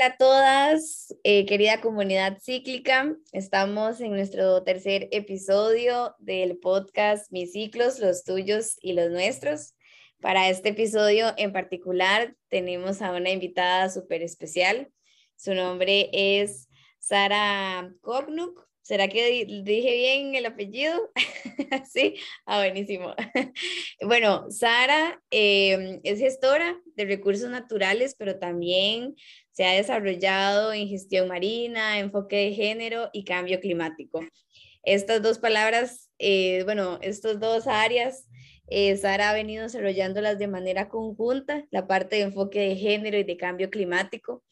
Hola a todas, eh, querida comunidad cíclica. Estamos en nuestro tercer episodio del podcast Mis ciclos, los tuyos y los nuestros. Para este episodio en particular tenemos a una invitada súper especial. Su nombre es Sara Kognuk. ¿Será que dije bien el apellido? sí, ah, buenísimo. bueno, Sara em, es gestora de recursos naturales, pero también se ha desarrollado en gestión marina, enfoque de género y cambio climático. Estas dos palabras, eh, bueno, estas dos áreas, eh, Sara ha venido desarrollándolas de manera conjunta, la parte de enfoque de género y de cambio climático.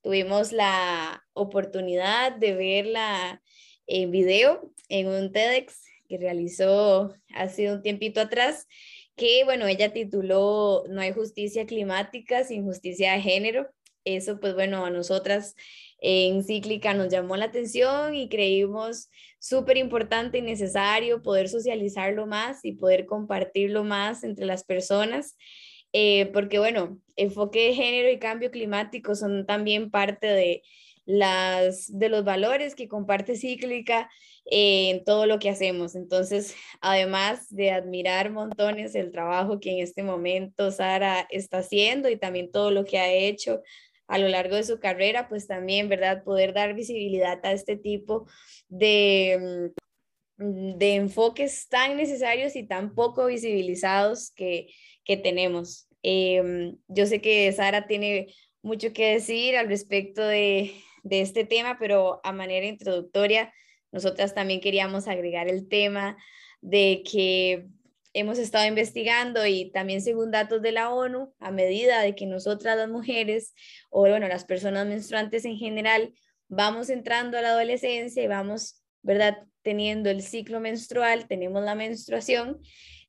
Tuvimos la oportunidad de verla en video en un TEDx que realizó hace un tiempito atrás, que bueno, ella tituló No hay justicia climática sin justicia de género. Eso pues bueno, a nosotras en Cíclica nos llamó la atención y creímos súper importante y necesario poder socializarlo más y poder compartirlo más entre las personas. Eh, porque bueno, enfoque de género y cambio climático son también parte de, las, de los valores que comparte Cíclica en todo lo que hacemos. Entonces, además de admirar montones el trabajo que en este momento Sara está haciendo y también todo lo que ha hecho a lo largo de su carrera, pues también, ¿verdad? Poder dar visibilidad a este tipo de, mm, de enfoques tan necesarios y tan poco visibilizados que, que tenemos. Em, yo sé que Sara tiene mucho que decir al respecto de, de este tema, pero a manera introductoria, nosotras también queríamos agregar el tema de que hemos estado investigando y también según datos de la ONU, a medida de que nosotras las mujeres o bueno, las personas menstruantes en general vamos entrando a la adolescencia y vamos, ¿verdad? Teniendo el ciclo menstrual, tenemos la menstruación,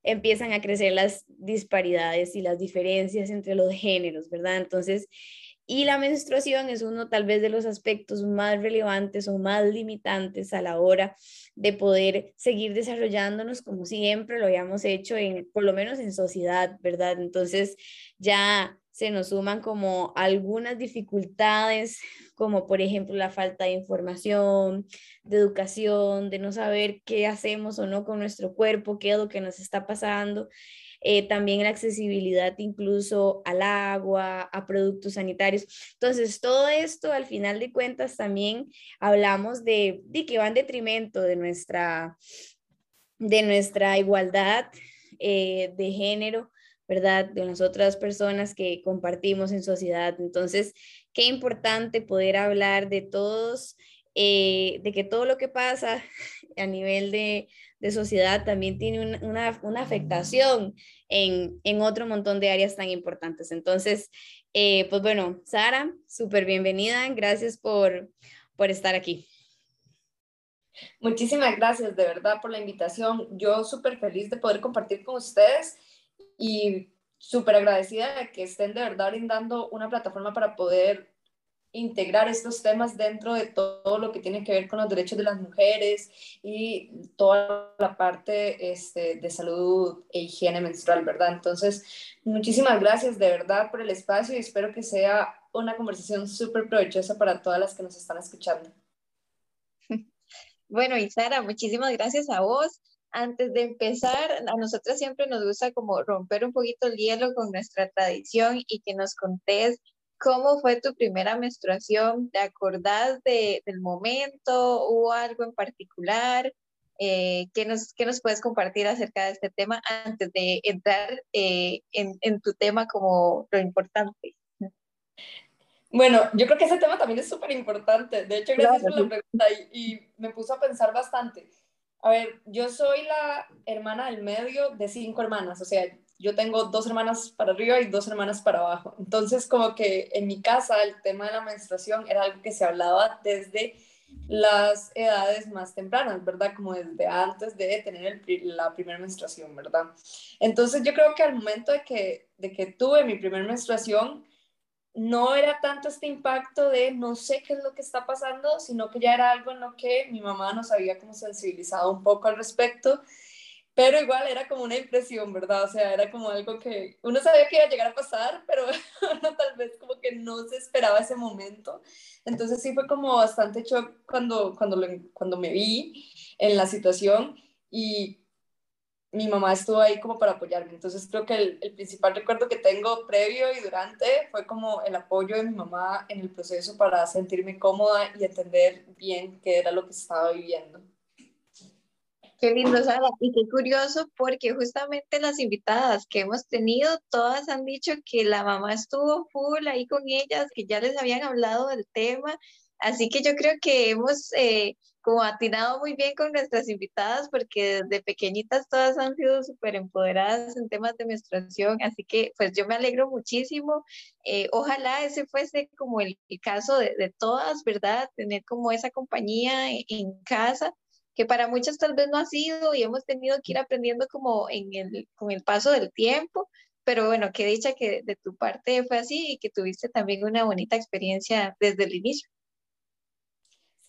empiezan a crecer las disparidades y las diferencias entre los géneros, ¿verdad? Entonces, y la menstruación es uno tal vez de los aspectos más relevantes o más limitantes a la hora de poder seguir desarrollándonos como siempre lo habíamos hecho, en, por lo menos en sociedad, ¿verdad? Entonces ya se nos suman como algunas dificultades, como por ejemplo la falta de información, de educación, de no saber qué hacemos o no con nuestro cuerpo, qué es lo que nos está pasando. Eh, también la accesibilidad incluso al agua, a productos sanitarios. Entonces, todo esto al final de cuentas también hablamos de, de que va en detrimento de nuestra, de nuestra igualdad eh, de género, ¿verdad? De las otras personas que compartimos en sociedad. Entonces, qué importante poder hablar de todos, eh, de que todo lo que pasa a nivel de, de sociedad también tiene una, una, afectación en, en, otro montón de áreas tan importantes. Entonces, eh, pues bueno, Sara, súper bienvenida. Gracias por, por estar aquí. Muchísimas gracias de verdad por la invitación. Yo súper feliz de poder compartir con ustedes y súper agradecida de que estén de verdad brindando una plataforma para poder integrar estos temas dentro de todo lo que tiene que ver con los derechos de las mujeres y toda la parte este, de salud e higiene menstrual, ¿verdad? Entonces, muchísimas gracias de verdad por el espacio y espero que sea una conversación súper provechosa para todas las que nos están escuchando. Bueno, y Sara, muchísimas gracias a vos. Antes de empezar, a nosotros siempre nos gusta como romper un poquito el hielo con nuestra tradición y que nos contés ¿Cómo fue tu primera menstruación? ¿Te acordás de, del momento? ¿Hubo algo en particular? Eh, ¿qué, nos, ¿Qué nos puedes compartir acerca de este tema antes de entrar eh, en, en, tu tema como lo importante? Bueno, yo creo que ese tema también es súper importante. De hecho, gracias por la pregunta y, y me puso a pensar bastante. A ver, yo soy la hermana del medio de cinco hermanas, o sea, yo tengo dos hermanas para arriba y dos hermanas para abajo. Entonces, como que en mi casa el tema de la menstruación era algo que se hablaba desde las edades más tempranas, ¿verdad? Como desde antes de tener la primera menstruación, ¿verdad? Entonces, yo creo que al momento de que, de que tuve mi primera menstruación, no era tanto este impacto de no sé qué es lo que está pasando, sino que ya era algo en lo que mi mamá nos había como sensibilizado un poco al respecto pero igual era como una impresión, ¿verdad? O sea, era como algo que uno sabía que iba a llegar a pasar, pero uno tal vez como que no se esperaba ese momento. Entonces sí fue como bastante shock cuando, cuando, cuando me vi en la situación y mi mamá estuvo ahí como para apoyarme. Entonces creo que el, el, principal recuerdo que tengo previo y durante fue como el apoyo de mi mamá en el proceso para sentirme cómoda y entender bien qué era lo que estaba viviendo. Qué lindo, Sara. Y qué curioso porque justamente las invitadas que hemos tenido, todas han dicho que la mamá estuvo full ahí con ellas, que ya les habían hablado del tema. Así que yo creo que hemos eh, como atinado muy bien con nuestras invitadas porque desde pequeñitas todas han sido súper empoderadas en temas de menstruación. Así que pues yo me alegro muchísimo. Eh, ojalá ese fuese como el, caso de, de, todas, ¿verdad? Tener como esa compañía en casa que para muchas tal vez no ha sido y hemos tenido que ir aprendiendo como en el, con el paso del tiempo, pero bueno, qué dicha que de tu parte fue así y que tuviste también una bonita experiencia desde el inicio.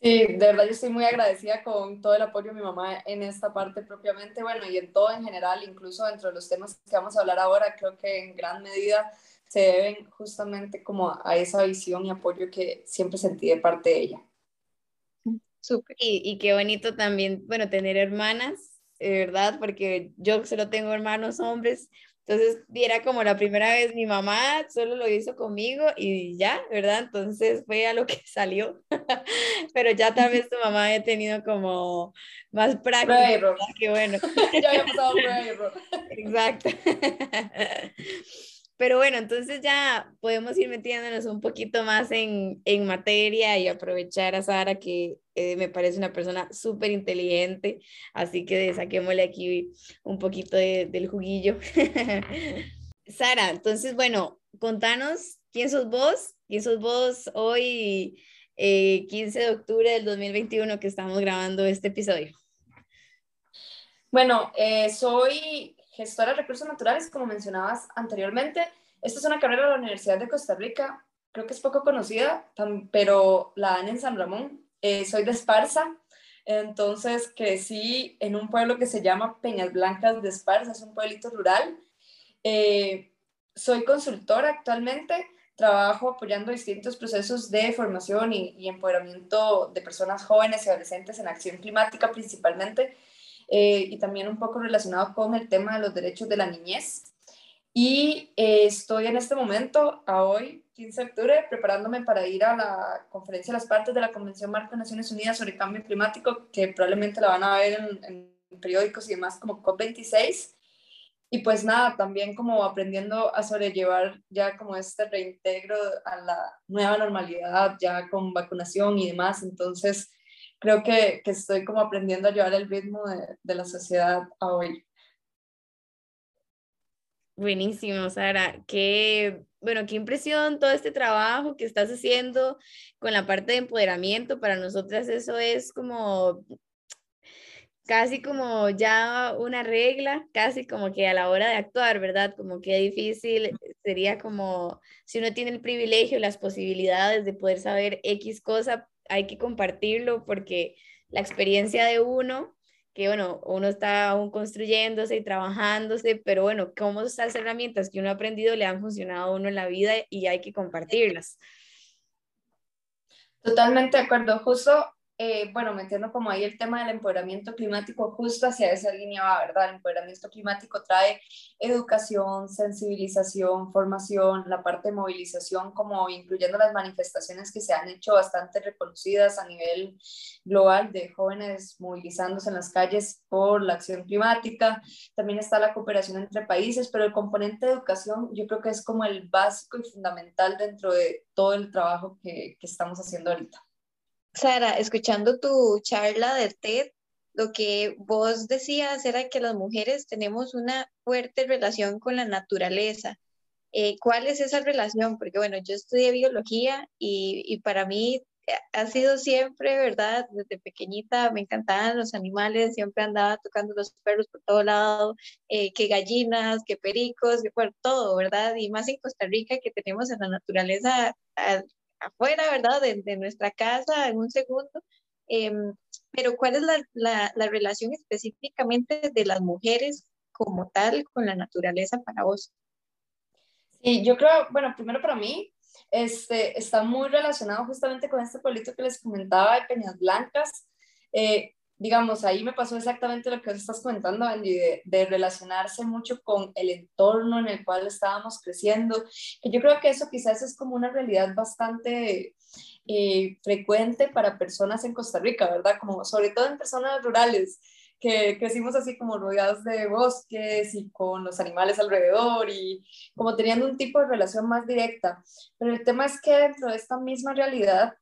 Sí, de verdad yo estoy muy agradecida con todo el apoyo de mi mamá en esta parte propiamente, bueno, y en todo en general, incluso dentro de los temas que vamos a hablar ahora, creo que en gran medida se deben justamente como a esa visión y apoyo que siempre sentí de parte de ella. Y, y qué bonito también, bueno, tener hermanas, ¿verdad? Porque yo solo tengo hermanos hombres, entonces, era como la primera vez, mi mamá solo lo hizo conmigo y ya, ¿verdad? Entonces fue a lo que salió. Pero ya tal vez tu mamá he tenido como más práctica. Que bueno. ya había pasado Exacto. Pero bueno, entonces ya podemos ir metiéndonos un poquito más en, en materia y aprovechar a Sara, que eh, me parece una persona súper inteligente, así que saquémosle aquí un poquito de, del juguillo. Sara, entonces, bueno, contanos quién sos vos, quién sos vos hoy, eh, 15 de octubre del 2021 que estamos grabando este episodio. Bueno, eh, soy gestora de recursos naturales, como mencionabas anteriormente. Esta es una carrera de la Universidad de Costa Rica, creo que es poco conocida, pero la dan en San Ramón. Eh, soy de Esparza, entonces crecí en un pueblo que se llama Peñas Blancas de Esparza, es un pueblito rural. Eh, soy consultora actualmente, trabajo apoyando distintos procesos de formación y, y, empoderamiento de personas jóvenes y adolescentes en acción climática principalmente. Eh, y también un poco relacionado con el tema de los derechos de la niñez. Y eh, estoy en este momento, a hoy, 15 de octubre, preparándome para ir a la conferencia de las partes de la Convención Marco de Naciones Unidas sobre Cambio Climático, que probablemente la van a ver en, en periódicos y demás como COP26. Y pues nada, también como aprendiendo a sobrellevar ya como este reintegro a la nueva normalidad, ya con vacunación y demás. Entonces, creo que, que, estoy como aprendiendo a llevar el ritmo de, de la sociedad a hoy. Buenísimo, Sara. Qué, bueno, qué impresión todo este trabajo que estás haciendo con la parte de empoderamiento. Para nosotras eso es como casi como ya una regla, casi como que a la hora de actuar, ¿verdad? Como que difícil sería como si uno tiene el privilegio, las posibilidades de poder saber X cosa, hay que compartirlo porque la experiencia de uno, que bueno, uno está aún construyéndose y trabajándose, pero bueno, cómo estas herramientas que uno ha aprendido le han funcionado a uno en la vida y hay que compartirlas. Totalmente de acuerdo. Justo eh, bueno, metiendo como ahí el tema del empoderamiento climático, justo hacia esa línea va, ¿verdad? El empoderamiento climático trae educación, sensibilización, formación, la parte de movilización, como incluyendo las manifestaciones que se han hecho bastante reconocidas a nivel global de jóvenes movilizándose en las calles por la acción climática. También está la cooperación entre países, pero el componente de educación yo creo que es como el básico y fundamental dentro de todo el trabajo que, que estamos haciendo ahorita. Sara, escuchando tu charla de TED, lo que vos decías era que las mujeres tenemos una fuerte relación con la naturaleza. Eh, ¿Cuál es esa relación? Porque bueno, yo estudié biología y, para mí ha sido siempre, ¿verdad? Desde pequeñita me encantaban los animales, siempre andaba tocando los perros por todo lado, eh, que gallinas, que pericos, que por todo, ¿verdad? Y más en Costa Rica que tenemos en la naturaleza afuera, ¿verdad? De, de, nuestra casa en un segundo. Eh, pero ¿cuál es la, la, relación específicamente de las mujeres como tal con la naturaleza para vos? Sí, yo creo, bueno, primero para mí, este, está muy relacionado justamente con este pueblito que les comentaba de Peñas Blancas. Eh, digamos, ahí me pasó exactamente lo que estás comentando, Andy, de, de, relacionarse mucho con el entorno en el cual estábamos creciendo, yo creo que eso quizás es como una realidad bastante eh, frecuente para personas en Costa Rica, ¿verdad? Como sobre todo en personas rurales, que crecimos así como rodeados de bosques y con los animales alrededor y como teniendo un tipo de relación más directa. Pero el tema es que dentro de esta misma realidad,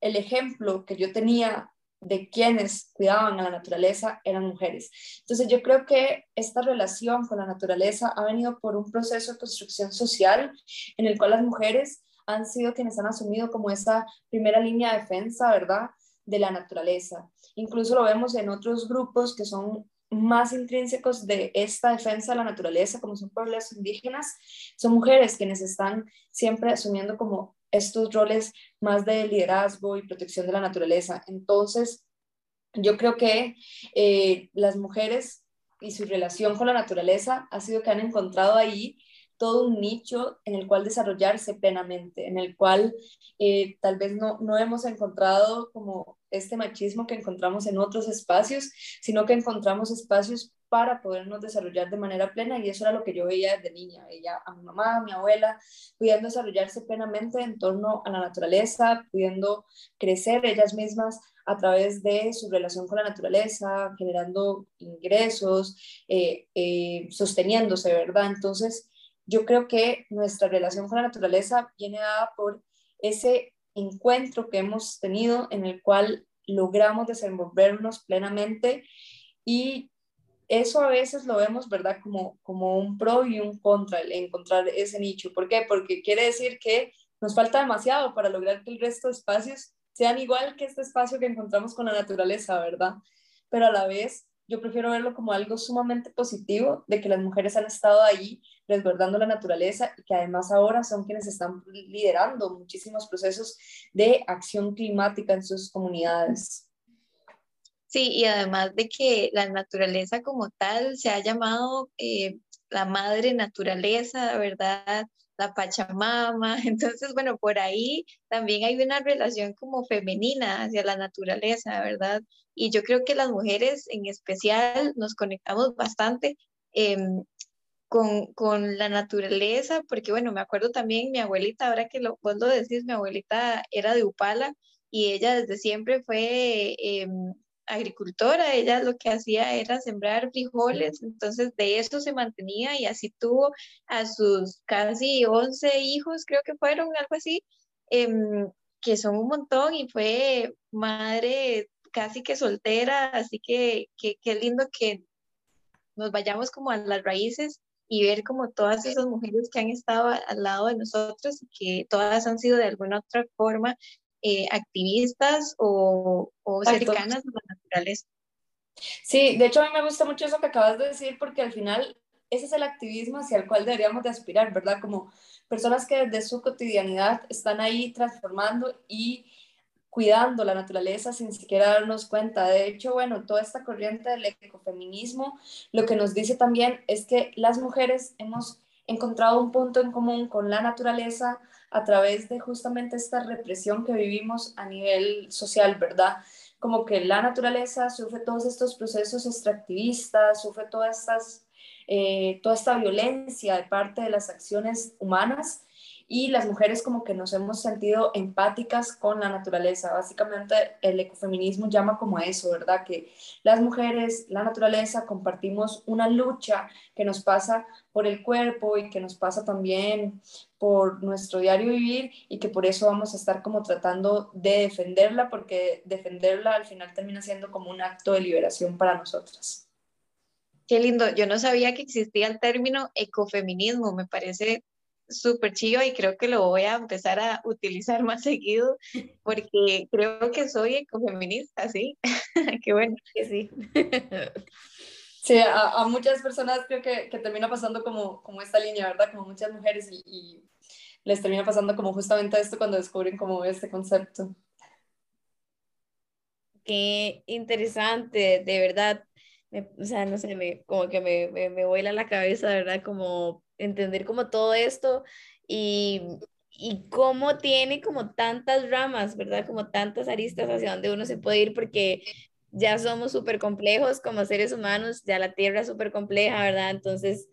el ejemplo que yo tenía de quienes cuidaban a la naturaleza eran mujeres. Entonces yo creo que esta relación con la naturaleza ha venido por un proceso de construcción social en el cual las mujeres han sido quienes han asumido como esa primera línea de defensa, ¿verdad? De la naturaleza. Incluso lo vemos en otros grupos que son más intrínsecos de esta defensa de la naturaleza, como son pueblos indígenas, son mujeres quienes están siempre asumiendo como estos roles más de liderazgo y protección de la naturaleza. Entonces, yo creo que eh, las mujeres y su relación con la naturaleza ha sido que han encontrado ahí todo un nicho en el cual desarrollarse plenamente, en el cual eh, tal vez no, no hemos encontrado como este machismo que encontramos en otros espacios, sino que encontramos espacios para podernos desarrollar de manera plena y eso era lo que yo veía desde niña, veía a mi mamá, a mi abuela, pudiendo desarrollarse plenamente en torno a la naturaleza, pudiendo crecer ellas mismas a través de su relación con la naturaleza, generando ingresos, eh, eh, sosteniéndose, ¿verdad? Entonces, yo creo que nuestra relación con la naturaleza viene dada por ese encuentro que hemos tenido en el cual logramos desenvolvernos plenamente y eso a veces lo vemos, ¿verdad? Como, como un pro y un contra, el encontrar ese nicho. ¿Por qué? Porque quiere decir que nos falta demasiado para lograr que el resto de espacios sean igual que este espacio que encontramos con la naturaleza, ¿verdad? Pero a la vez yo prefiero verlo como algo sumamente positivo de que las mujeres han estado ahí resguardando la naturaleza y que además ahora son quienes están liderando muchísimos procesos de acción climática en sus comunidades. Sí, y además de que la naturaleza como tal se ha llamado eh, la madre naturaleza, ¿verdad? La Pachamama. Entonces, bueno, por ahí también hay una relación como femenina hacia la naturaleza, ¿verdad? Y yo creo que las mujeres en especial nos conectamos bastante em, con, con, la naturaleza, porque bueno, me acuerdo también mi abuelita, ahora que lo, vos lo decís, mi abuelita era de Upala y ella desde siempre fue em, agricultora, ella lo que hacía era sembrar frijoles, entonces de eso se mantenía y así tuvo a sus casi 11 hijos, creo que fueron, algo así, em, que son un montón y fue madre casi que soltera, así que qué lindo que nos vayamos como a las raíces y ver como todas esas mujeres que han estado al lado de nosotros y que todas han sido de alguna otra forma eh, activistas o, o cercanas a la naturaleza. Sí, de hecho a mí me gusta mucho eso que acabas de decir porque al final ese es el activismo hacia el cual deberíamos de aspirar, ¿verdad? Como personas que desde su cotidianidad están ahí transformando y cuidando la naturaleza sin siquiera darnos cuenta. De hecho, bueno, toda esta corriente del ecofeminismo lo que nos dice también es que las mujeres hemos encontrado un punto en común con la naturaleza a través de justamente esta represión que vivimos a nivel social, ¿verdad? Como que la naturaleza sufre todos estos procesos extractivistas, sufre todas estas, eh, toda esta violencia de parte de las acciones humanas y las mujeres como que nos hemos sentido empáticas con la naturaleza. Básicamente el ecofeminismo llama como a eso, ¿verdad? Que las mujeres, la naturaleza, compartimos una lucha que nos pasa por el cuerpo y que nos pasa también por nuestro diario vivir y que por eso vamos a estar como tratando de defenderla porque defenderla al final termina siendo como un acto de liberación para nosotras. Qué lindo, yo no sabía que existía el término ecofeminismo, me parece súper chido y creo que lo voy a empezar a utilizar más seguido porque creo que soy ecofeminista, ¿sí? Qué bueno. Que sí. Sí, a, a, muchas personas creo que, que, termina pasando como, como esta línea, ¿verdad? Como muchas mujeres y, y les termina pasando como justamente esto cuando descubren como este concepto. qué interesante, de verdad. o sea, no sé, me, como que me, me, me vuela la cabeza, ¿verdad? Como entender como todo esto y, y cómo tiene como tantas ramas, ¿verdad? Como tantas aristas hacia donde uno se puede ir, porque ya somos súper complejos como seres humanos, ya la Tierra es súper compleja, ¿verdad? Entonces,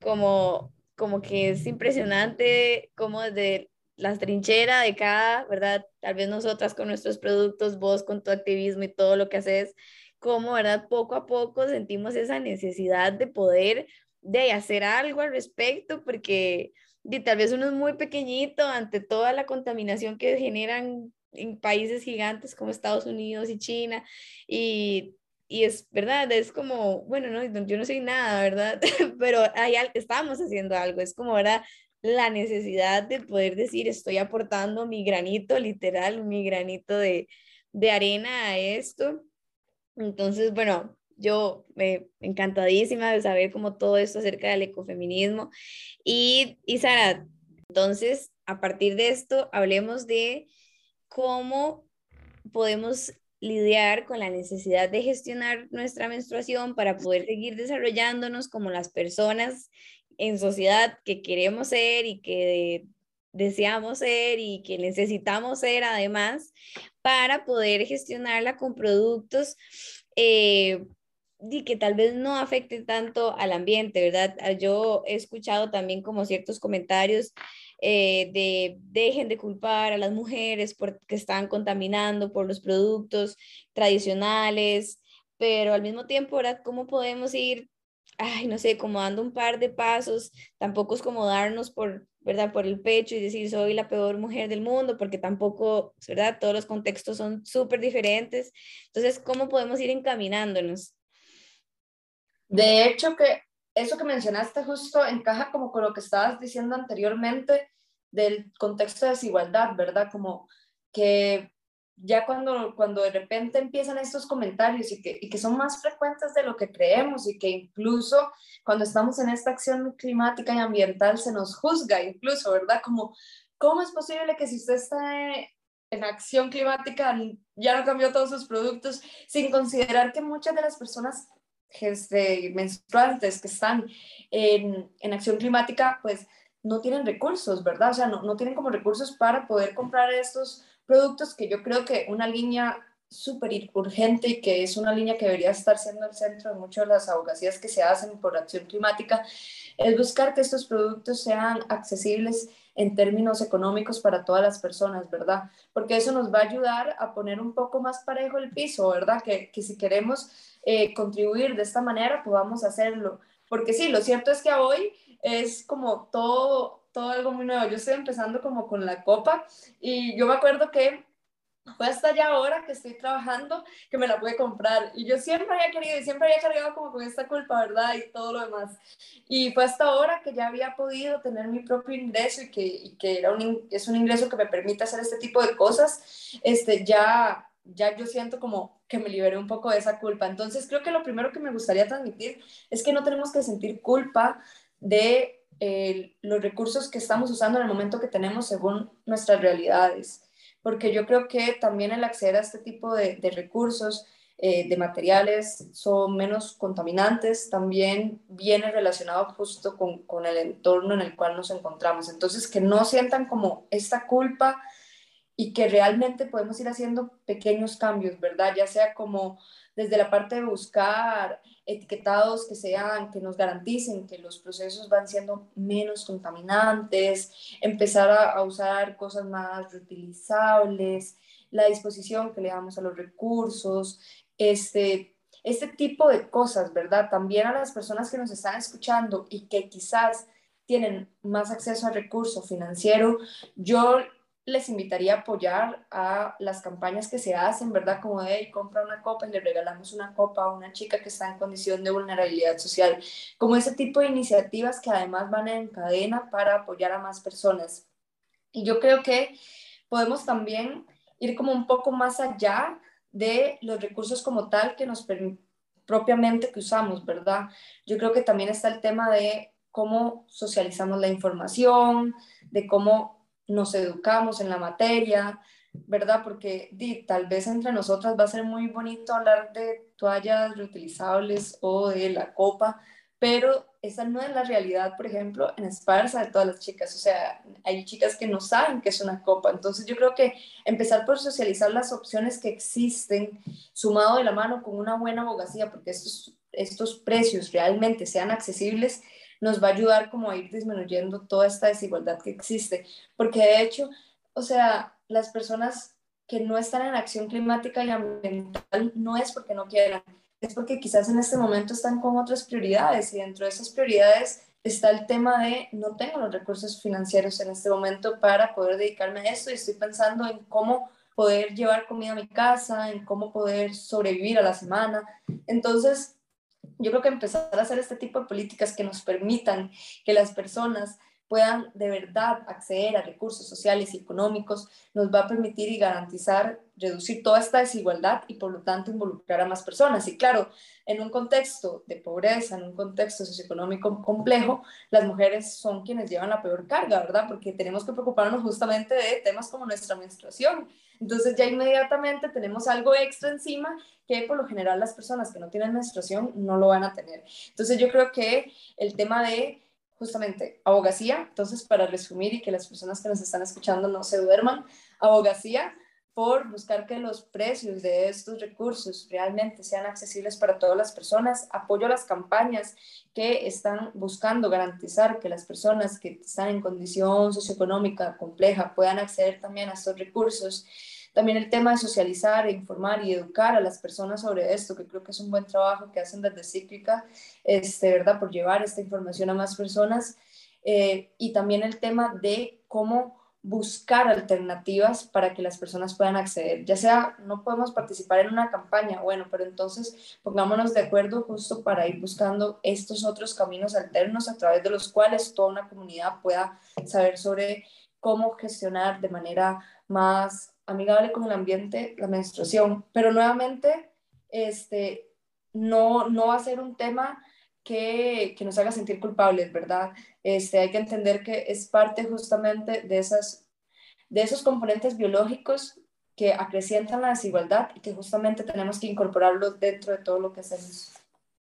como, como que es impresionante como desde las trincheras de cada, ¿verdad? Tal vez nosotras con nuestros productos, vos con tu activismo y todo lo que haces, como, ¿verdad? Poco a poco sentimos esa necesidad de poder de hacer algo al respecto, porque y tal vez uno es muy pequeñito ante toda la contaminación que generan en países gigantes como Estados Unidos y China, y, y es verdad, es como, bueno, no, yo no soy nada, ¿verdad? Pero ahí estamos haciendo algo, es como, ¿verdad? La necesidad de poder decir, estoy aportando mi granito, literal, mi granito de, de arena a esto. Entonces, bueno, yo me encantadísima de saber como todo esto acerca del ecofeminismo. Y, y Sara, entonces, a partir de esto, hablemos de cómo podemos lidiar con la necesidad de gestionar nuestra menstruación para poder seguir desarrollándonos como las personas en sociedad que queremos ser y que deseamos ser y que necesitamos ser además para poder gestionarla con productos eh, y que tal vez no afecte tanto al ambiente, ¿verdad? Ah, yo he escuchado también como ciertos comentarios eh, de dejen de culpar a las mujeres porque están contaminando por los productos tradicionales, pero al mismo tiempo, ¿verdad? ¿Cómo podemos ir, ay, no sé, como dando un par de pasos? Tampoco es como darnos por, ¿verdad? Por el pecho y decir soy la peor mujer del mundo, porque tampoco, ¿verdad? Todos los contextos son súper diferentes. Entonces, ¿cómo podemos ir encaminándonos? De hecho, que eso que mencionaste justo encaja como con lo que estabas diciendo anteriormente del contexto de desigualdad, ¿verdad? Como que ya cuando, cuando de repente empiezan estos comentarios y que, y que son más frecuentes de lo que creemos y que incluso cuando estamos en esta acción climática y ambiental se nos juzga incluso, ¿verdad? Como, ¿cómo es posible que si usted está en acción climática ya no cambió todos sus productos sin considerar que muchas de las personas este, menstruantes que están en, acción climática, pues no tienen recursos, ¿verdad? O sea, no, no tienen como recursos para poder comprar estos productos que yo creo que una línea súper urgente y que es una línea que debería estar siendo el centro de muchas de las abogacías que se hacen por acción climática, es buscar que estos productos sean accesibles en términos económicos para todas las personas, ¿verdad? Porque eso nos va a ayudar a poner un poco más parejo el piso, ¿verdad? Que, que si queremos eh, contribuir de esta manera, podamos hacerlo. Porque sí, lo cierto es que hoy es como todo, todo algo muy nuevo. Yo estoy empezando como con la copa y yo me acuerdo que fue hasta ya ahora que estoy trabajando que me la pude comprar y yo siempre había querido y siempre había cargado como con esta culpa, ¿verdad? Y todo lo demás. Y fue hasta ahora que ya había podido tener mi propio ingreso y que, que era un, es un ingreso que me permite hacer este tipo de cosas, este, ya, ya yo siento como que me liberé un poco de esa culpa. Entonces creo que lo primero que me gustaría transmitir es que no tenemos que sentir culpa de eh, los recursos que estamos usando en el momento que tenemos según nuestras realidades, porque yo creo que también el acceder a este tipo de, recursos, eh, de materiales, son menos contaminantes, también viene relacionado justo con, con el entorno en el cual nos encontramos. Entonces, que no sientan como esta culpa y que realmente podemos ir haciendo pequeños cambios, ¿verdad? Ya sea como desde la parte de buscar etiquetados que sean, que nos garanticen que los procesos van siendo menos contaminantes, empezar a, usar cosas más reutilizables, la disposición que le damos a los recursos, este, este tipo de cosas, ¿verdad? También a las personas que nos están escuchando y que quizás tienen más acceso a recurso financiero, yo les invitaría a apoyar a las campañas que se hacen, ¿verdad? Como de, compra una copa y le regalamos una copa a una chica que está en condición de vulnerabilidad social. Como ese tipo de iniciativas que además van en cadena para apoyar a más personas. Y yo creo que podemos también ir como un poco más allá de los recursos como tal que nos propiamente que usamos, ¿verdad? Yo creo que también está el tema de cómo socializamos la información, de cómo nos educamos en la materia, ¿verdad? Porque di, tal vez entre nosotras va a ser muy bonito hablar de toallas reutilizables o de la copa, pero esa no es la realidad, por ejemplo, en Esparza de todas las chicas. O sea, hay chicas que no saben qué es una copa. Entonces yo creo que empezar por socializar las opciones que existen, sumado de la mano con una buena abogacía, porque estos, estos precios realmente sean accesibles, nos va a ayudar como a ir disminuyendo toda esta desigualdad que existe. Porque de hecho, o sea, las personas que no están en acción climática y ambiental no es porque no quieran, es porque quizás en este momento están con otras prioridades y dentro de esas prioridades está el tema de no tengo los recursos financieros en este momento para poder dedicarme a esto y estoy pensando en cómo poder llevar comida a mi casa, en cómo poder sobrevivir a la semana. Entonces, yo creo que empezar a hacer este tipo de políticas que nos permitan que las personas puedan de verdad acceder a recursos sociales y económicos, nos va a permitir y garantizar reducir toda esta desigualdad y por lo tanto involucrar a más personas. Y claro, en un contexto de pobreza, en un contexto socioeconómico complejo, las mujeres son quienes llevan la peor carga, ¿verdad? Porque tenemos que preocuparnos justamente de temas como nuestra menstruación. Entonces ya inmediatamente tenemos algo extra encima que por lo general las personas que no tienen menstruación no lo van a tener. Entonces yo creo que el tema de justamente abogacía, entonces para resumir y que las personas que nos están escuchando no se duerman, abogacía por buscar que los precios de estos recursos realmente sean accesibles para todas las personas, apoyo a las campañas que están buscando garantizar que las personas que están en condición socioeconómica compleja puedan acceder también a estos recursos también el tema de socializar, e informar y educar a las personas sobre esto, que creo que es un buen trabajo que hacen desde Cíclica, este, ¿verdad? Por llevar esta información a más personas. Eh, y también el tema de cómo buscar alternativas para que las personas puedan acceder. Ya sea, no podemos participar en una campaña, bueno, pero entonces pongámonos de acuerdo justo para ir buscando estos otros caminos alternos a través de los cuales toda una comunidad pueda saber sobre cómo gestionar de manera más amigable con el ambiente, la menstruación, pero nuevamente este, no, no va a ser un tema que, que, nos haga sentir culpables, ¿verdad? Este, hay que entender que es parte justamente de, esas, de esos componentes biológicos que acrecientan la desigualdad y que justamente tenemos que incorporarlos dentro de todo lo que hacemos.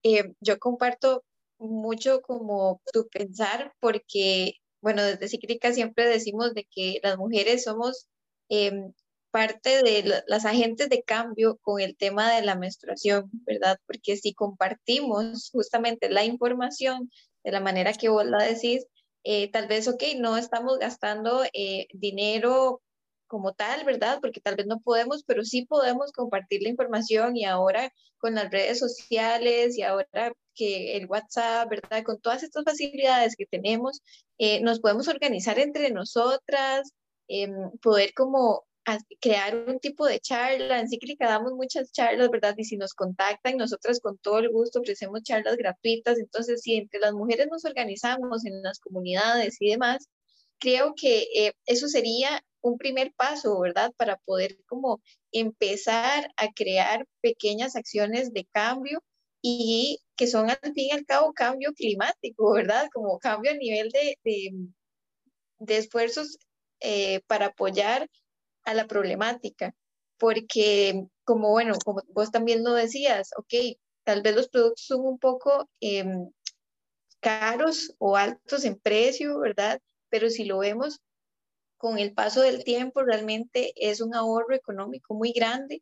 Eh, yo comparto mucho como tu pensar porque, bueno, desde Cíclica siempre decimos de que las mujeres somos em, parte de las agentes de cambio con el tema de la menstruación, ¿verdad? Porque si compartimos justamente la información de la manera que vos la decís, eh, tal vez, ok, no estamos gastando eh, dinero como tal, ¿verdad? Porque tal vez no podemos, pero sí podemos compartir la información y ahora con las redes sociales y ahora que el WhatsApp, ¿verdad? Con todas estas facilidades que tenemos, eh, nos podemos organizar entre nosotras, em, poder como crear un tipo de charla. En Cíclica damos muchas charlas, ¿verdad? Y si nos contactan, nosotras con todo el gusto ofrecemos charlas gratuitas. Entonces, si entre las mujeres nos organizamos en las comunidades y demás, creo que eh, eso sería un primer paso, ¿verdad? Para poder como empezar a crear pequeñas acciones de cambio y que son al fin y al cabo cambio climático, ¿verdad? Como cambio a nivel de, de, esfuerzos eh, para apoyar a la problemática, porque como bueno, como vos también lo decías, ok, tal vez los productos son un poco em, caros o altos en precio, ¿verdad? Pero si lo vemos con el paso del tiempo, realmente es un ahorro económico muy grande.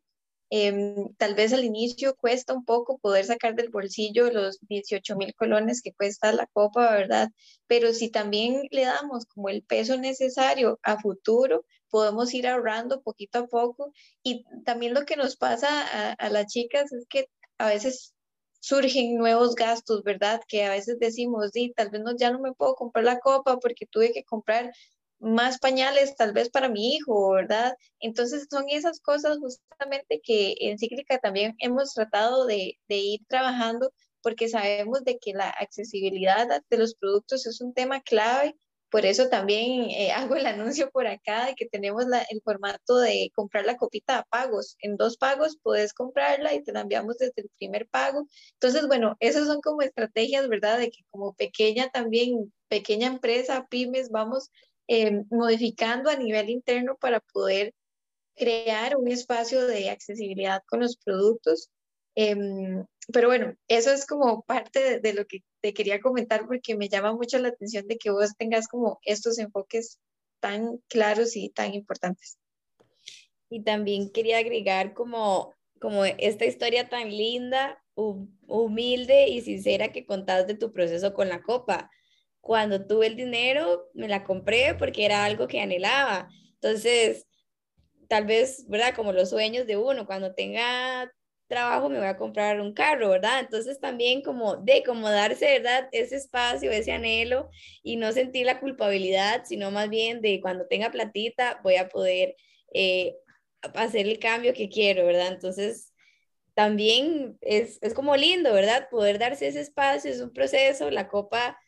Em, tal vez al inicio cuesta un poco poder sacar del bolsillo los 18 mil colones que cuesta la copa, ¿verdad? Pero si también le damos como el peso necesario a futuro, podemos ir ahorrando poquito a poco. Y también lo que nos pasa a, las chicas es que a veces surgen nuevos gastos, ¿verdad? Que a veces decimos, sí, tal vez no, ya no me puedo comprar la copa porque tuve que comprar más pañales tal vez para mi hijo, ¿verdad? Entonces son esas cosas justamente que en Cíclica también hemos tratado de, de ir trabajando porque sabemos de que la accesibilidad de los productos es un tema clave por eso también eh, hago el anuncio por acá de que tenemos el formato de comprar la copita a pagos. En dos pagos puedes comprarla y te la enviamos desde el primer pago. Entonces, bueno, esas son como estrategias, ¿verdad? De que como pequeña también, pequeña empresa, pymes, vamos eh, modificando a nivel interno para poder crear un espacio de accesibilidad con los productos. Em, pero bueno, eso es como parte de, lo que te quería comentar porque me llama mucho la atención de que vos tengas como estos enfoques tan claros y tan importantes. Y también quería agregar como, como esta historia tan linda, humilde y sincera que contás de tu proceso con la copa. Cuando tuve el dinero, me la compré porque era algo que anhelaba. Entonces, tal vez, ¿verdad? Como los sueños de uno, cuando tenga trabajo me voy a comprar un carro, ¿verdad? Entonces también como de como darse, ¿verdad? Ese espacio, ese anhelo y no sentir la culpabilidad, sino más bien de cuando tenga platita voy a poder eh, hacer el cambio que quiero, ¿verdad? Entonces también es, es como lindo, ¿verdad? Poder darse ese espacio, es un proceso, la copa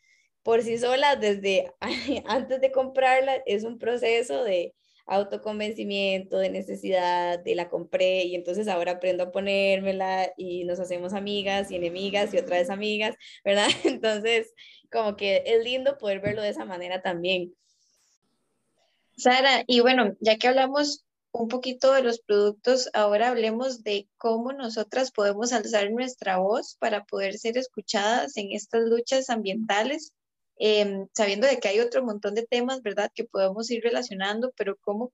por sí sola, desde antes de comprarla, es un proceso de autoconvencimiento, de necesidad, de la compré y entonces ahora aprendo a ponérmela y nos hacemos amigas y enemigas y otra vez amigas, ¿verdad? Entonces, como que es lindo poder verlo de esa manera también. Sara, y bueno, ya que hablamos un poquito de los productos, ahora hablemos de cómo nosotras podemos alzar nuestra voz para poder ser escuchadas en estas luchas ambientales Em, sabiendo de que hay otro montón de temas, ¿verdad?, que podemos ir relacionando, pero como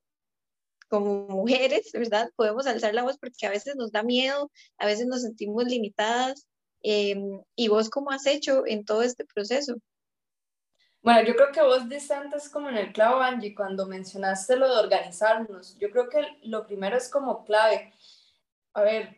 como mujeres, ¿verdad? Podemos alzar la voz porque a veces nos da miedo, a veces nos sentimos limitadas. Em, ¿Y vos cómo has hecho en todo este proceso? Bueno, yo creo que vos diste antes como en el clavo, Angie, cuando mencionaste lo de organizarnos. Yo creo que lo primero es como clave. A ver,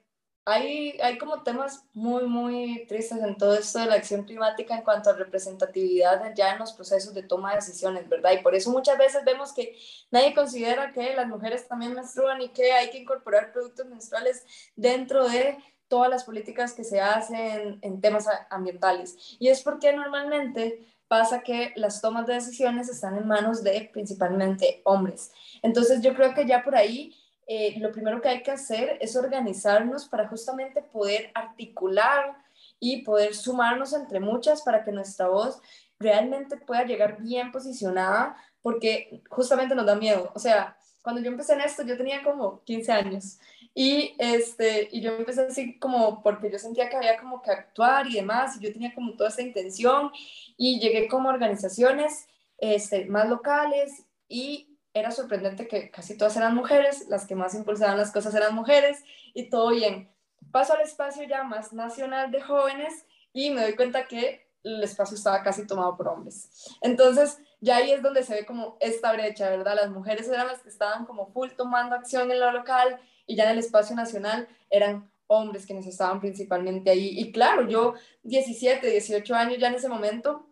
hay, hay como temas muy, muy tristes en todo esto de la acción climática en cuanto a representatividad ya en los procesos de toma de decisiones, ¿verdad? Y por eso muchas veces vemos que nadie considera que las mujeres también menstruan y que hay que incorporar productos menstruales dentro de todas las políticas que se hacen en temas ambientales. Y es porque normalmente pasa que las tomas de decisiones están en manos de principalmente hombres. Entonces yo creo que ya por ahí eh, lo primero que hay que hacer es organizarnos para justamente poder articular y poder sumarnos entre muchas para que nuestra voz realmente pueda llegar bien posicionada, porque justamente nos da miedo. O sea, cuando yo empecé en esto, yo tenía como 15 años y, este, y yo empecé así como porque yo sentía que había como que actuar y demás, y yo tenía como toda esa intención y llegué como organizaciones este, más locales y era sorprendente que casi todas eran mujeres, las que más impulsaban las cosas eran mujeres y todo bien. Paso al espacio ya más nacional de jóvenes y me doy cuenta que el espacio estaba casi tomado por hombres. Entonces, ya ahí es donde se ve como esta brecha, ¿verdad? Las mujeres eran las que estaban como full tomando acción en lo local y ya en el espacio nacional eran hombres quienes estaban principalmente ahí. Y claro, yo 17, 18 años ya en ese momento,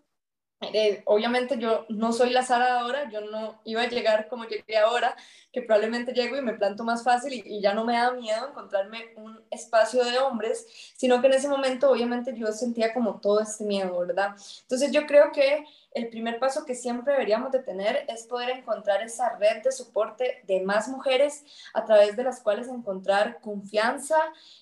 eh, obviamente yo no soy la Sara ahora, yo no iba a llegar como llegué ahora, que probablemente llego y me planto más fácil y, y, ya no me da miedo encontrarme un espacio de hombres, sino que en ese momento obviamente yo sentía como todo este miedo, ¿verdad? Entonces yo creo que el primer paso que siempre deberíamos de tener es poder encontrar esa red de soporte de más mujeres a través de las cuales encontrar confianza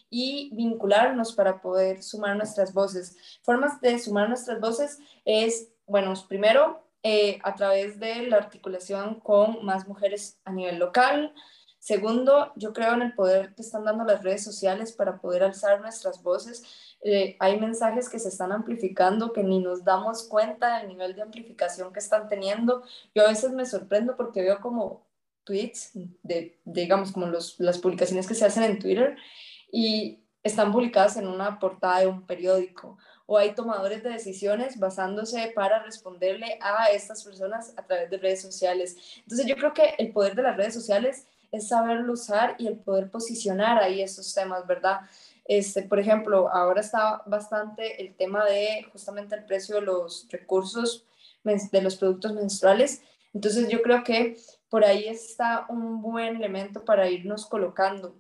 y vincularnos para poder sumar nuestras voces. Formas de sumar nuestras voces es bueno, primero eh, a través de la articulación con más mujeres a nivel local. Segundo, yo creo en el poder que están dando las redes sociales para poder alzar nuestras voces. Eh, hay mensajes que se están amplificando que ni nos damos cuenta del nivel de amplificación que están teniendo. Yo a veces me sorprendo porque veo como tweets, de, digamos, como los, las publicaciones que se hacen en Twitter y están publicadas en una portada de un periódico o hay tomadores de decisiones basándose para responderle a estas personas a través de redes sociales. Entonces yo creo que el poder de las redes sociales es saberlo usar y el poder posicionar ahí estos temas, ¿verdad? Este, por ejemplo, ahora está bastante el tema de justamente el precio de los recursos de los productos menstruales. Entonces yo creo que por ahí está un buen elemento para irnos colocando.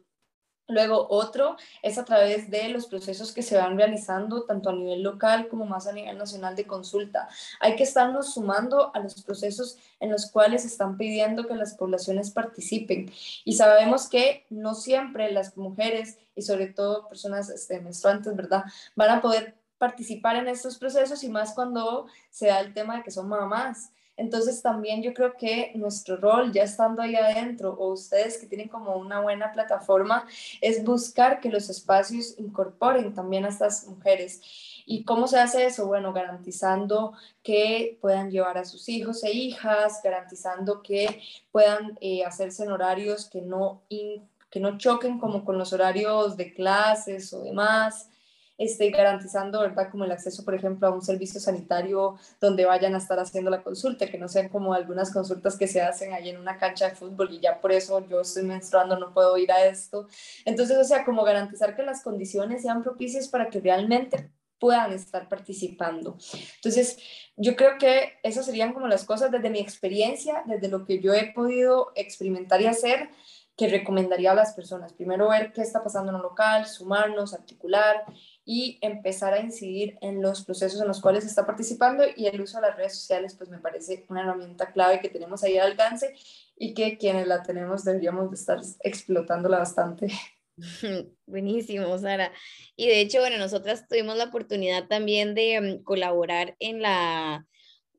Luego, otro es a través de los procesos que se van realizando tanto a nivel local como más a nivel nacional de consulta. Hay que estarnos sumando a los procesos en los cuales están pidiendo que las poblaciones participen. Y sabemos que no siempre las mujeres y sobre todo personas este, menstruantes, ¿verdad?, van a poder participar en estos procesos y más cuando se da el tema de que son mamás. Entonces también yo creo que nuestro rol, ya estando ahí adentro, o ustedes que tienen como una buena plataforma, es buscar que los espacios incorporen también a estas mujeres. ¿Y cómo se hace eso? Bueno, garantizando que puedan llevar a sus hijos e hijas, garantizando que puedan eh, hacerse en horarios que no, que no choquen como con los horarios de clases o demás este, garantizando, ¿verdad? Como el acceso, por ejemplo, a un servicio sanitario donde vayan a estar haciendo la consulta, que no sean como algunas consultas que se hacen ahí en una cancha de fútbol y ya por eso yo estoy menstruando, no puedo ir a esto. Entonces, o sea, como garantizar que las condiciones sean propicias para que realmente puedan estar participando. Entonces, yo creo que esas serían como las cosas desde mi experiencia, desde lo que yo he podido experimentar y hacer, que recomendaría a las personas. Primero ver qué está pasando en un local, sumarnos, articular y empezar a incidir en los procesos en los cuales está participando y el uso de las redes sociales pues me parece una herramienta clave que tenemos ahí al alcance y que quienes la tenemos deberíamos de estar explotándola bastante. Buenísimo, Sara. Y de hecho, bueno, nosotras tuvimos la oportunidad también de mm, colaborar en la,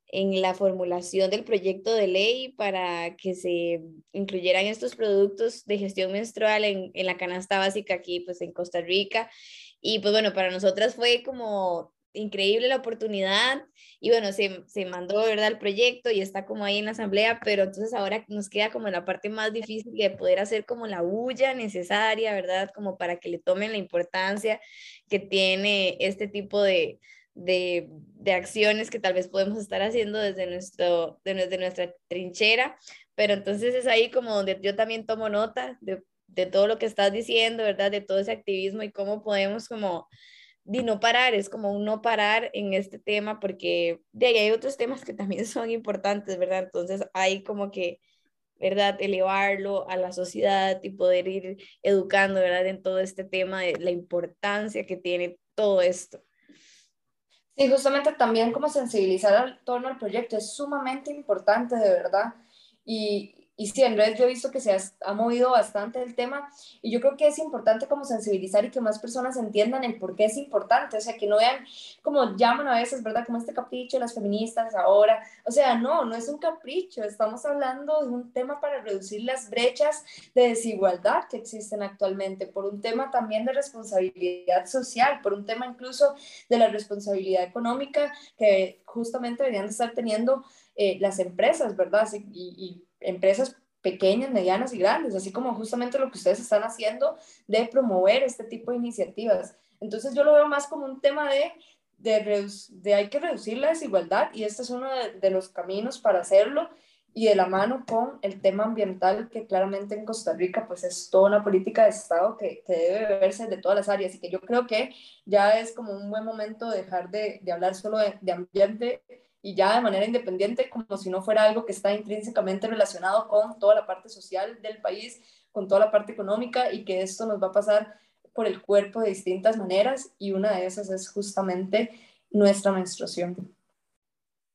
en la formulación del proyecto de ley para que se incluyeran estos productos de gestión menstrual en, en la canasta básica aquí, pues en Costa Rica. Y pues bueno, para nosotras fue como increíble la oportunidad y bueno, se, se mandó, ¿verdad?, el proyecto y está como ahí en la asamblea, pero entonces ahora nos queda como la parte más difícil de poder hacer como la bulla necesaria, ¿verdad?, como para que le tomen la importancia que tiene este tipo de, de, de acciones que tal vez podemos estar haciendo desde, nuestro, desde nuestra trinchera, pero entonces es ahí como donde yo también tomo nota de de todo lo que estás diciendo, ¿verdad? De todo ese activismo y cómo podemos como de no parar, es como un no parar en este tema porque de ahí hay otros temas que también son importantes, ¿verdad? Entonces hay como que, ¿verdad? Elevarlo a la sociedad y poder ir educando, ¿verdad? En todo este tema de la importancia que tiene todo esto. Sí, justamente también como sensibilizar al torno al proyecto es sumamente importante, de verdad. Y, y sí, en redes yo he visto que se ha, movido bastante el tema y yo creo que es importante como sensibilizar y que más personas entiendan el por qué es importante, o sea, que no vean como llaman a veces, ¿verdad? Como este capricho las feministas ahora, o sea, no, no es un capricho, estamos hablando de un tema para reducir las brechas de desigualdad que existen actualmente, por un tema también de responsabilidad social, por un tema incluso de la responsabilidad económica que justamente deberían estar teniendo eh, las empresas, ¿verdad? y, empresas pequeñas, medianas y grandes, así como justamente lo que ustedes están haciendo de promover este tipo de iniciativas. Entonces yo lo veo más como un tema de, de, de hay que reducir la desigualdad y este es uno de, los caminos para hacerlo y de la mano con el tema ambiental que claramente en Costa Rica pues es toda una política de Estado que, que debe verse de todas las áreas y que yo creo que ya es como un buen momento dejar de, de hablar solo de ambiente y ya de manera independiente, como si no fuera algo que está intrínsecamente relacionado con toda la parte social del país, con toda la parte económica y que esto nos va a pasar por el cuerpo de distintas maneras y una de esas es justamente nuestra menstruación.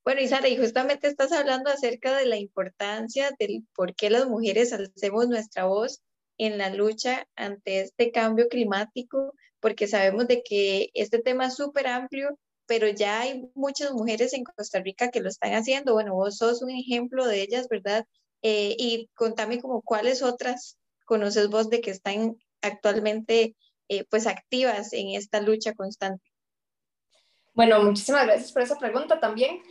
Bueno, Isara, y justamente estás hablando acerca de la importancia del por qué las mujeres hacemos nuestra voz en la lucha ante este cambio climático, porque sabemos de que este tema es súper amplio pero ya hay muchas mujeres en Costa Rica que lo están haciendo. Bueno, vos sos un ejemplo de ellas, ¿verdad? Eh, y contame como cuáles otras conoces vos de que están actualmente eh, pues activas en esta lucha constante. Bueno, muchísimas gracias por esa pregunta también.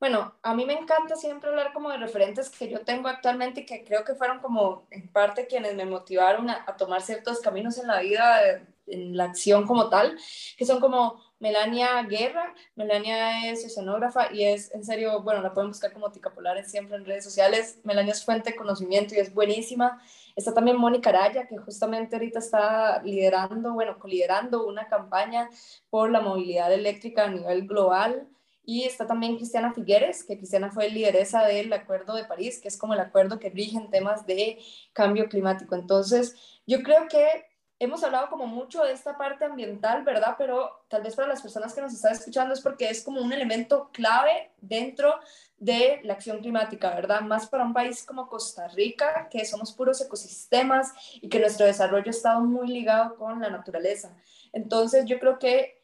Bueno, a mí me encanta siempre hablar como de referentes que yo tengo actualmente y que creo que fueron como en parte quienes me motivaron a, a tomar ciertos caminos en la vida, en la acción como tal, que son como Melania Guerra. Melania es oceanógrafa y es, en serio, bueno, la pueden buscar como Tica Polares siempre en redes sociales. Melania es fuente de conocimiento y es buenísima. Está también Mónica Araya, que justamente ahorita está liderando, bueno, liderando una campaña por la movilidad eléctrica a nivel global. Y está también Cristiana Figueres, que Cristiana fue lideresa del Acuerdo de París, que es como el acuerdo que rige en temas de cambio climático. Entonces, yo creo que hemos hablado como mucho de esta parte ambiental, ¿verdad? Pero tal vez para las personas que nos están escuchando es porque es como un elemento clave dentro de la acción climática, ¿verdad? Más para un país como Costa Rica, que somos puros ecosistemas y que nuestro desarrollo ha estado muy ligado con la naturaleza. Entonces yo creo que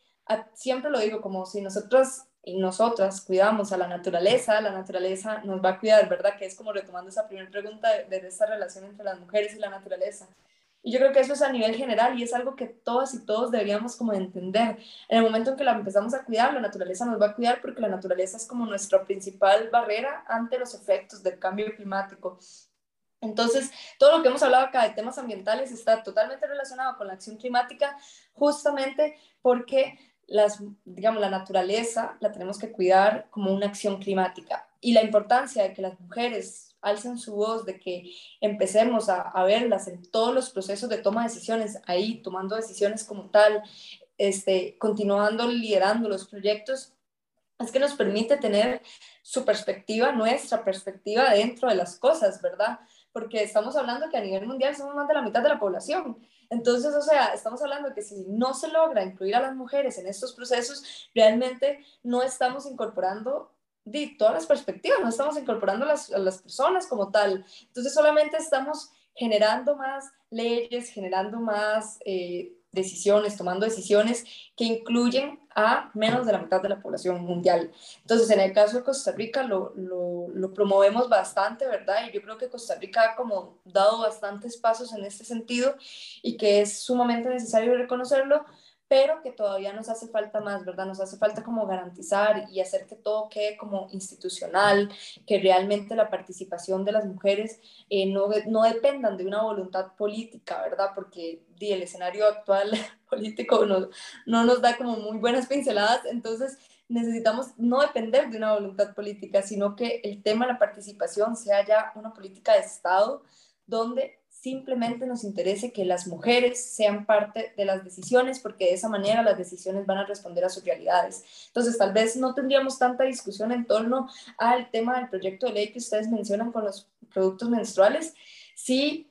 siempre lo digo como si nosotros y nosotras cuidamos a la naturaleza, la naturaleza nos va a cuidar, ¿verdad? Que es como retomando esa primera pregunta de, de esta relación entre las mujeres y la naturaleza. Y yo creo que eso es a nivel general y es algo que todas y todos deberíamos como entender. En el momento en que la empezamos a cuidar, la naturaleza nos va a cuidar porque la naturaleza es como nuestra principal barrera ante los efectos del cambio climático. Entonces, todo lo que hemos hablado acá de temas ambientales está totalmente relacionado con la acción climática, justamente porque las, digamos, la naturaleza la tenemos que cuidar como una acción climática. Y la importancia de que las mujeres alcen su voz, de que empecemos a, verlas en todos los procesos de toma de decisiones, ahí tomando decisiones como tal, este, continuando liderando los proyectos, es que nos permite tener su perspectiva, nuestra perspectiva dentro de las cosas, ¿verdad? Porque estamos hablando que a nivel mundial somos más de la mitad de la población. Entonces, o sea, estamos hablando que si no se logra incluir a las mujeres en estos procesos, realmente no estamos incorporando de todas las perspectivas, no estamos incorporando las, a las personas como tal. Entonces, solamente estamos generando más leyes, generando más eh, decisiones, tomando decisiones que incluyen a menos de la mitad de la población mundial. Entonces, en el caso de Costa Rica lo, lo, lo, promovemos bastante, ¿verdad? Y yo creo que Costa Rica ha como dado bastantes pasos en este sentido y que es sumamente necesario reconocerlo pero que todavía nos hace falta más, ¿verdad? Nos hace falta como garantizar y hacer que todo quede como institucional, que realmente la participación de las mujeres eh, no, no dependan de una voluntad política, ¿verdad? Porque el escenario actual político no, no nos da como muy buenas pinceladas, entonces necesitamos no depender de una voluntad política, sino que el tema de la participación sea ya una política de Estado donde simplemente nos interese que las mujeres sean parte de las decisiones, porque de esa manera las decisiones van a responder a sus realidades. Entonces, tal vez no tendríamos tanta discusión en torno al tema del proyecto de ley que ustedes mencionan con los productos menstruales, si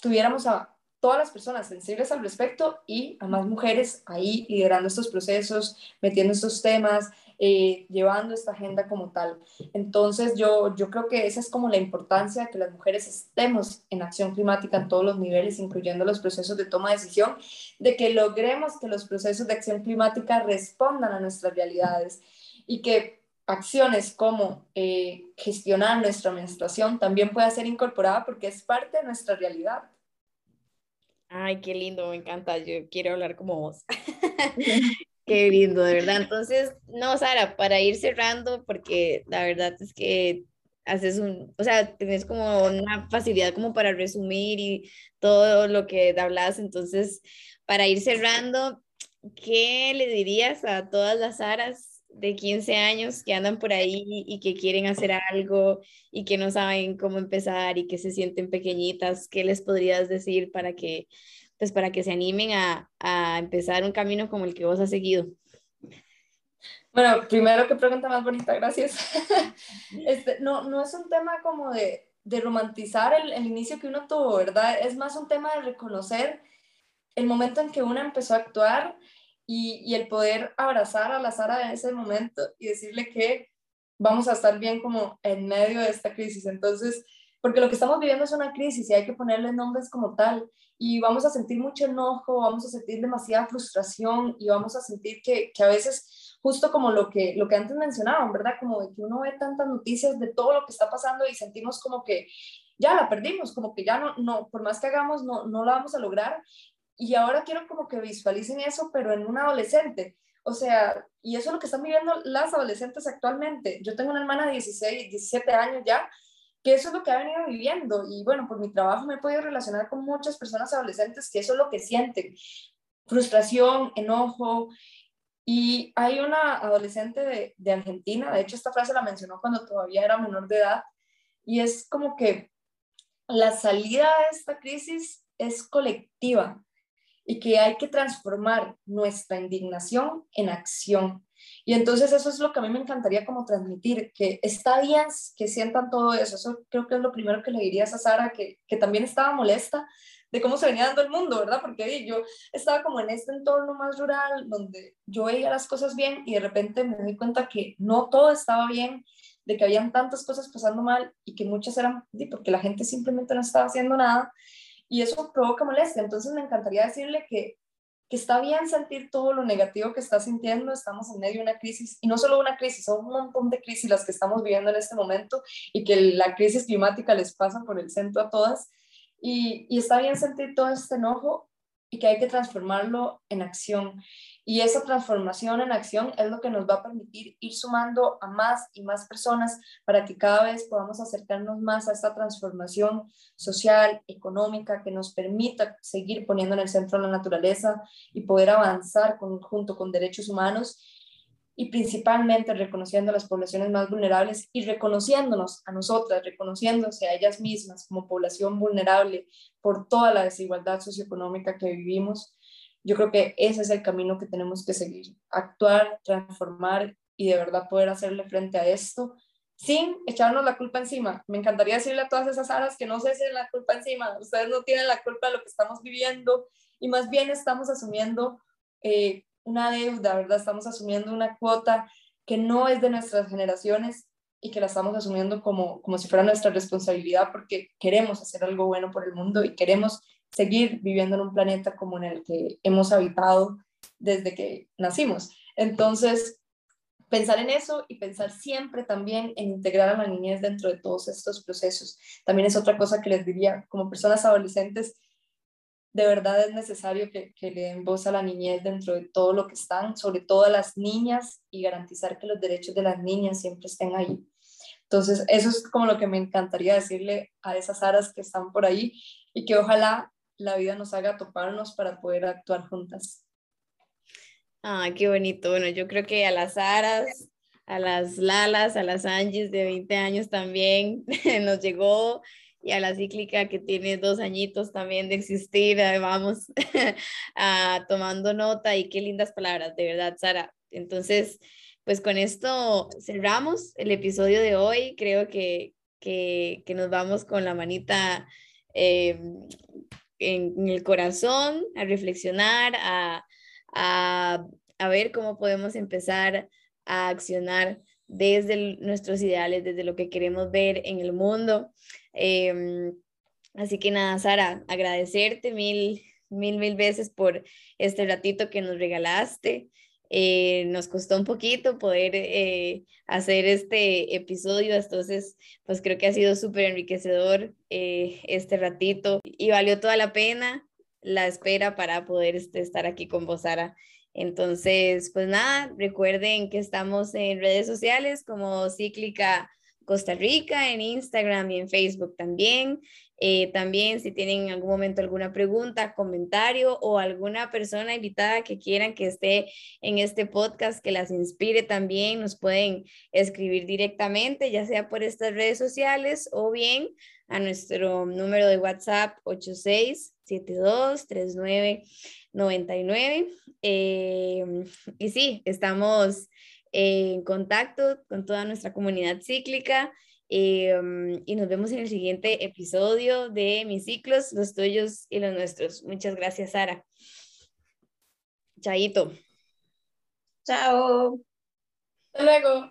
tuviéramos a todas las personas sensibles al respecto y a más mujeres ahí liderando estos procesos, metiendo estos temas, eh, llevando esta agenda como tal. Entonces yo, yo creo que esa es como la importancia de que las mujeres estemos en acción climática en todos los niveles, incluyendo los procesos de toma de decisión, de que logremos que los procesos de acción climática respondan a nuestras realidades y que acciones como eh, gestionar nuestra menstruación también pueda ser incorporada porque es parte de nuestra realidad. Ay, qué lindo, me encanta. Yo quiero hablar como vos. Qué lindo, de verdad. Entonces, no, Sara, para ir cerrando, porque la verdad es que haces un, o sea, tienes como una facilidad como para resumir y todo lo que hablas. Entonces, para ir cerrando, ¿qué le dirías a todas las Saras de 15 años que andan por ahí y que quieren hacer algo y que no saben cómo empezar y que se sienten pequeñitas? ¿Qué les podrías decir para que pues para que se animen a, a empezar un camino como el que vos has seguido? Bueno, primero que pregunta más bonita, gracias. Este, no, no es un tema como de, de romantizar el, el, inicio que uno tuvo, ¿verdad? Es más un tema de reconocer el momento en que uno empezó a actuar y, y el poder abrazar a la Sara en ese momento y decirle que vamos a estar bien como en medio de esta crisis. Entonces, porque lo que estamos viviendo es una crisis y hay que ponerle nombres como tal y vamos a sentir mucho enojo, vamos a sentir demasiada frustración y vamos a sentir que, que a veces, justo como lo que, lo que antes mencionaban, ¿verdad? Como de que uno ve tantas noticias de todo lo que está pasando y sentimos como que ya la perdimos, como que ya no, no por más que hagamos, no, no la vamos a lograr. Y ahora quiero como que visualicen eso, pero en un adolescente. O sea, y eso es lo que están viviendo las adolescentes actualmente. Yo tengo una hermana de 16, 17 años ya, que eso es lo que ha venido viviendo y bueno, por mi trabajo me he podido relacionar con muchas personas adolescentes que eso es lo que sienten, frustración, enojo. Y hay una adolescente de, de Argentina, de hecho esta frase la mencionó cuando todavía era menor de edad, y es como que la salida de esta crisis es colectiva y que hay que transformar nuestra indignación en acción. Y entonces eso es lo que a mí me encantaría como transmitir, que está bien que sientan todo eso. Eso creo que es lo primero que le diría a Sara, que, que también estaba molesta de cómo se venía dando el mundo, ¿verdad? Porque yo estaba como en este entorno más rural, donde yo veía las cosas bien y de repente me di cuenta que no todo estaba bien, de que habían tantas cosas pasando mal y que muchas eran porque la gente simplemente no estaba haciendo nada y eso provoca molestia. Entonces me encantaría decirle que que está bien sentir todo lo negativo que está sintiendo, estamos en medio de una crisis, y no solo una crisis, son un montón de crisis las que estamos viviendo en este momento y que la crisis climática les pasa por el centro a todas, y, y está bien sentir todo este enojo y que hay que transformarlo en acción. Y esa transformación en acción es lo que nos va a permitir ir sumando a más y más personas para que cada vez podamos acercarnos más a esta transformación social, económica, que nos permita seguir poniendo en el centro la naturaleza y poder avanzar junto con derechos humanos y principalmente reconociendo a las poblaciones más vulnerables y reconociéndonos a nosotras, reconociéndose a ellas mismas como población vulnerable por toda la desigualdad socioeconómica que vivimos yo creo que ese es el camino que tenemos que seguir, actuar, transformar y de verdad poder hacerle frente a esto sin echarnos la culpa encima. Me encantaría decirle a todas esas aras que no se echen la culpa encima, ustedes no tienen la culpa de lo que estamos viviendo y más bien estamos asumiendo eh, una deuda, ¿verdad? Estamos asumiendo una cuota que no es de nuestras generaciones y que la estamos asumiendo como, como si fuera nuestra responsabilidad porque queremos hacer algo bueno por el mundo y queremos seguir viviendo en un planeta como en el que hemos habitado desde que nacimos. Entonces, pensar en eso y pensar siempre también en integrar a la niñez dentro de todos estos procesos. También es otra cosa que les diría, como personas adolescentes, de verdad es necesario que, le den voz a la niñez dentro de todo lo que están, sobre todo a las niñas, y garantizar que los derechos de las niñas siempre estén ahí. Entonces, eso es como lo que me encantaría decirle a esas aras que están por ahí y que ojalá la vida nos haga toparnos para poder actuar juntas. Ah, qué bonito. Bueno, yo creo que a las Aras, a las Lalas, a las Angis de 20 años también nos llegó y a la cíclica que tiene dos añitos también de existir, vamos a, tomando nota y qué lindas palabras, de verdad, Sara. Entonces, pues con esto cerramos el episodio de hoy. Creo que, que, que nos vamos con la manita eh, en, el corazón, a reflexionar, a, a, ver cómo podemos empezar a accionar desde nuestros ideales, desde lo que queremos ver en el mundo. Em, así que nada, Sara, agradecerte mil, mil, mil veces por este ratito que nos regalaste. Eh, nos costó un poquito poder eh, hacer este episodio, entonces pues creo que ha sido súper enriquecedor eh, este ratito y valió toda la pena la espera para poder este, estar aquí con vos, Sara. Entonces, pues nada, recuerden que estamos en redes sociales como Cíclica Costa Rica, en Instagram y en Facebook también. Eh, también si tienen en algún momento alguna pregunta, comentario o alguna persona invitada que quieran que esté en este podcast, que las inspire también, nos pueden escribir directamente, ya sea por estas redes sociales o bien a nuestro número de WhatsApp 86723999. Eh, y sí, estamos en contacto con toda nuestra comunidad cíclica. Em, y nos vemos en el siguiente episodio de Mis ciclos, los tuyos y los nuestros. Muchas gracias, Sara. Chaito. Chao. Hasta luego.